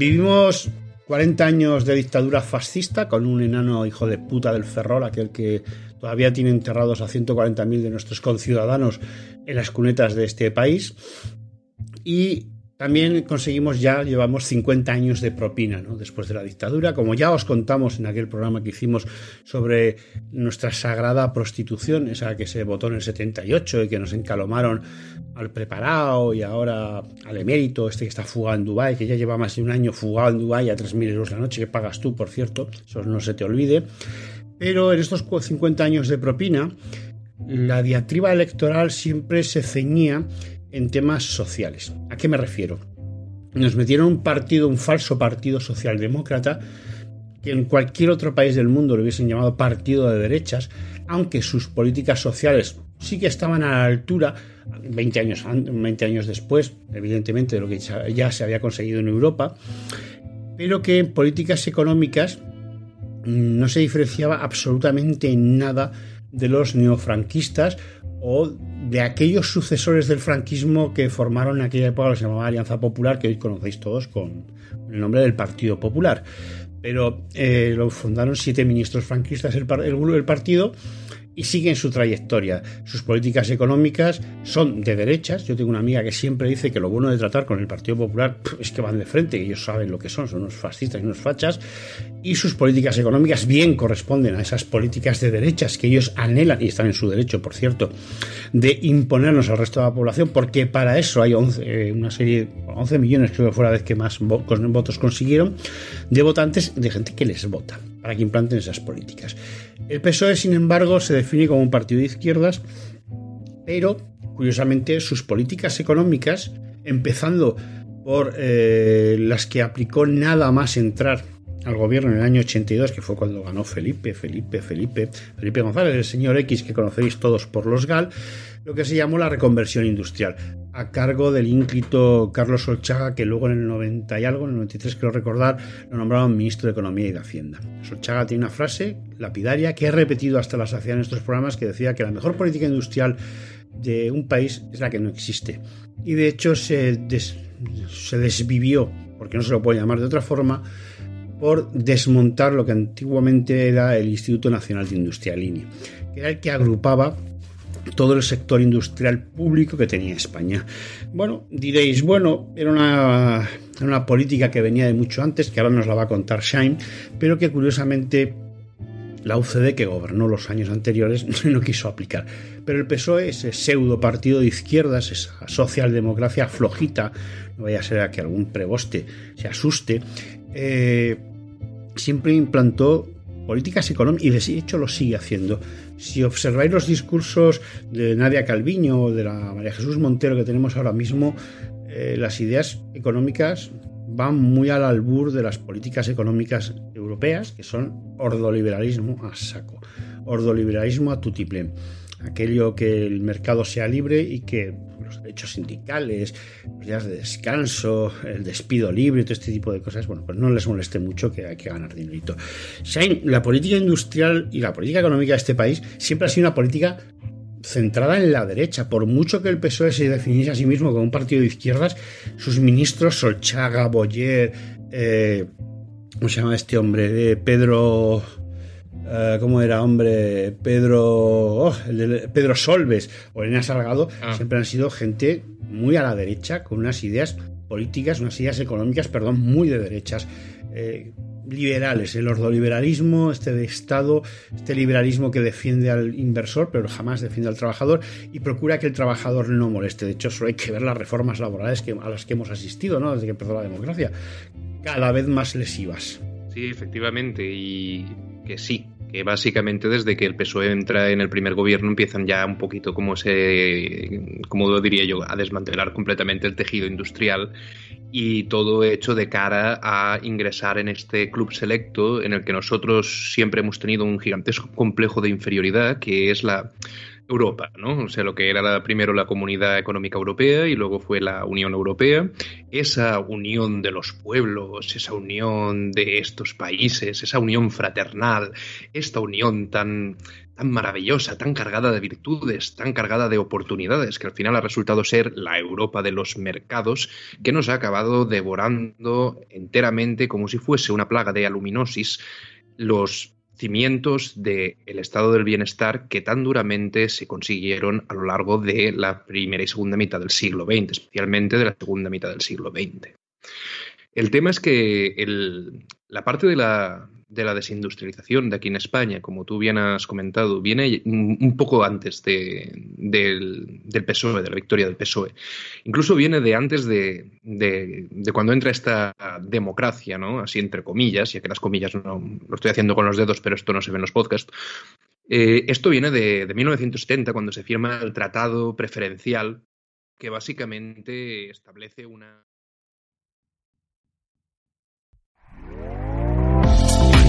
Vivimos 40 años de dictadura fascista con un enano hijo de puta del Ferrol, aquel que todavía tiene enterrados a 140.000 de nuestros conciudadanos en las cunetas de este país. Y también conseguimos ya, llevamos 50 años de propina, ¿no? Después de la dictadura, como ya os contamos en aquel programa que hicimos sobre nuestra sagrada prostitución, esa que se votó en el 78 y que nos encalomaron al preparado y ahora al emérito, este que está fugado en Dubái, que ya lleva más de un año fugado en Dubái a 3.000 euros la noche, que pagas tú, por cierto, eso no se te olvide. Pero en estos 50 años de propina, la diatriba electoral siempre se ceñía en temas sociales. ¿A qué me refiero? Nos metieron un partido, un falso partido socialdemócrata, que en cualquier otro país del mundo lo hubiesen llamado partido de derechas, aunque sus políticas sociales sí que estaban a la altura, 20 años, 20 años después, evidentemente, de lo que ya se había conseguido en Europa, pero que en políticas económicas mm, no se diferenciaba absolutamente en nada de los neofranquistas o de aquellos sucesores del franquismo que formaron en aquella época lo se llamaba Alianza Popular, que hoy conocéis todos con el nombre del Partido Popular. Pero eh, lo fundaron siete ministros franquistas el, el, el partido y siguen su trayectoria. Sus políticas económicas son de derechas. Yo tengo una amiga que siempre dice que lo bueno de tratar con el Partido Popular es que van de frente, que ellos saben lo que son, son unos fascistas y unos fachas. Y sus políticas económicas bien corresponden a esas políticas de derechas que ellos anhelan, y están en su derecho, por cierto, de imponernos al resto de la población, porque para eso hay 11, eh, una serie, 11 millones, creo que fue la vez que más votos consiguieron, de votantes, de gente que les vota, para que implanten esas políticas. El PSOE, sin embargo, se define como un partido de izquierdas, pero curiosamente sus políticas económicas, empezando por eh, las que aplicó nada más entrar al gobierno en el año 82, que fue cuando ganó Felipe, Felipe, Felipe, Felipe González, el señor X que conocéis todos por los GAL, lo que se llamó la reconversión industrial, a cargo del ínclito Carlos Solchaga, que luego en el 90 y algo, en el 93 quiero recordar, lo nombraron ministro de Economía y de Hacienda. Solchaga tiene una frase lapidaria que he repetido hasta la saciedad en estos programas que decía que la mejor política industrial de un país es la que no existe. Y de hecho se, se desvivió, porque no se lo puede llamar de otra forma, por desmontar lo que antiguamente era el Instituto Nacional de Industria INI, que era el que agrupaba todo el sector industrial público que tenía España. Bueno, diréis, bueno, era una, una política que venía de mucho antes, que ahora nos la va a contar Shine, pero que curiosamente la UCD, que gobernó los años anteriores, no quiso aplicar. Pero el PSOE, ese pseudo partido de izquierdas, esa socialdemocracia flojita, no vaya a ser a que algún preboste se asuste, eh, siempre implantó políticas económicas y de hecho lo sigue haciendo. Si observáis los discursos de Nadia Calviño o de la María Jesús Montero que tenemos ahora mismo, eh, las ideas económicas van muy al albur de las políticas económicas europeas, que son ordoliberalismo a saco, ordoliberalismo a tutiplén aquello que el mercado sea libre y que los derechos sindicales, los días de descanso, el despido libre, todo este tipo de cosas, bueno, pues no les moleste mucho que hay que ganar dinerito. La política industrial y la política económica de este país siempre ha sido una política centrada en la derecha. Por mucho que el PSOE se definiese a sí mismo como un partido de izquierdas, sus ministros Solchaga, Boyer, eh, ¿cómo se llama este hombre? Eh, Pedro eh, ¿cómo era, hombre? Pedro, oh, Pedro Solves o Elena Salgado, ah. siempre han sido gente muy a la derecha, con unas ideas políticas, unas ideas económicas, perdón, muy de derechas. Eh, liberales, el ordoliberalismo, este de Estado, este liberalismo que defiende al inversor, pero jamás defiende al trabajador y procura que el trabajador no moleste. De hecho, solo hay que ver las reformas laborales que, a las que hemos asistido ¿no? desde que empezó la democracia, cada vez más lesivas. Sí, efectivamente, y que sí, que básicamente desde que el PSOE entra en el primer gobierno empiezan ya un poquito como se, como diría yo, a desmantelar completamente el tejido industrial y todo hecho de cara a ingresar en este club selecto en el que nosotros siempre hemos tenido un gigantesco complejo de inferioridad que es la Europa, ¿no? O sea, lo que era primero la Comunidad Económica Europea y luego fue la Unión Europea. Esa unión de los pueblos, esa unión de estos países, esa unión fraternal, esta unión tan, tan maravillosa, tan cargada de virtudes, tan cargada de oportunidades, que al final ha resultado ser la Europa de los mercados, que nos ha acabado devorando enteramente como si fuese una plaga de aluminosis los cimientos del estado del bienestar que tan duramente se consiguieron a lo largo de la primera y segunda mitad del siglo XX, especialmente de la segunda mitad del siglo XX. El tema es que la parte de la, de la desindustrialización de aquí en España, como tú bien has comentado, viene un poco antes de, del, PSOE, de la victoria del PSOE. Incluso viene de antes de, cuando entra esta democracia, ¿no? Así entre comillas, ya que las comillas no lo estoy haciendo con los dedos, pero esto no se ve en los podcasts. Eh, esto viene de, de 1970, cuando se firma el Tratado Preferencial, que básicamente establece una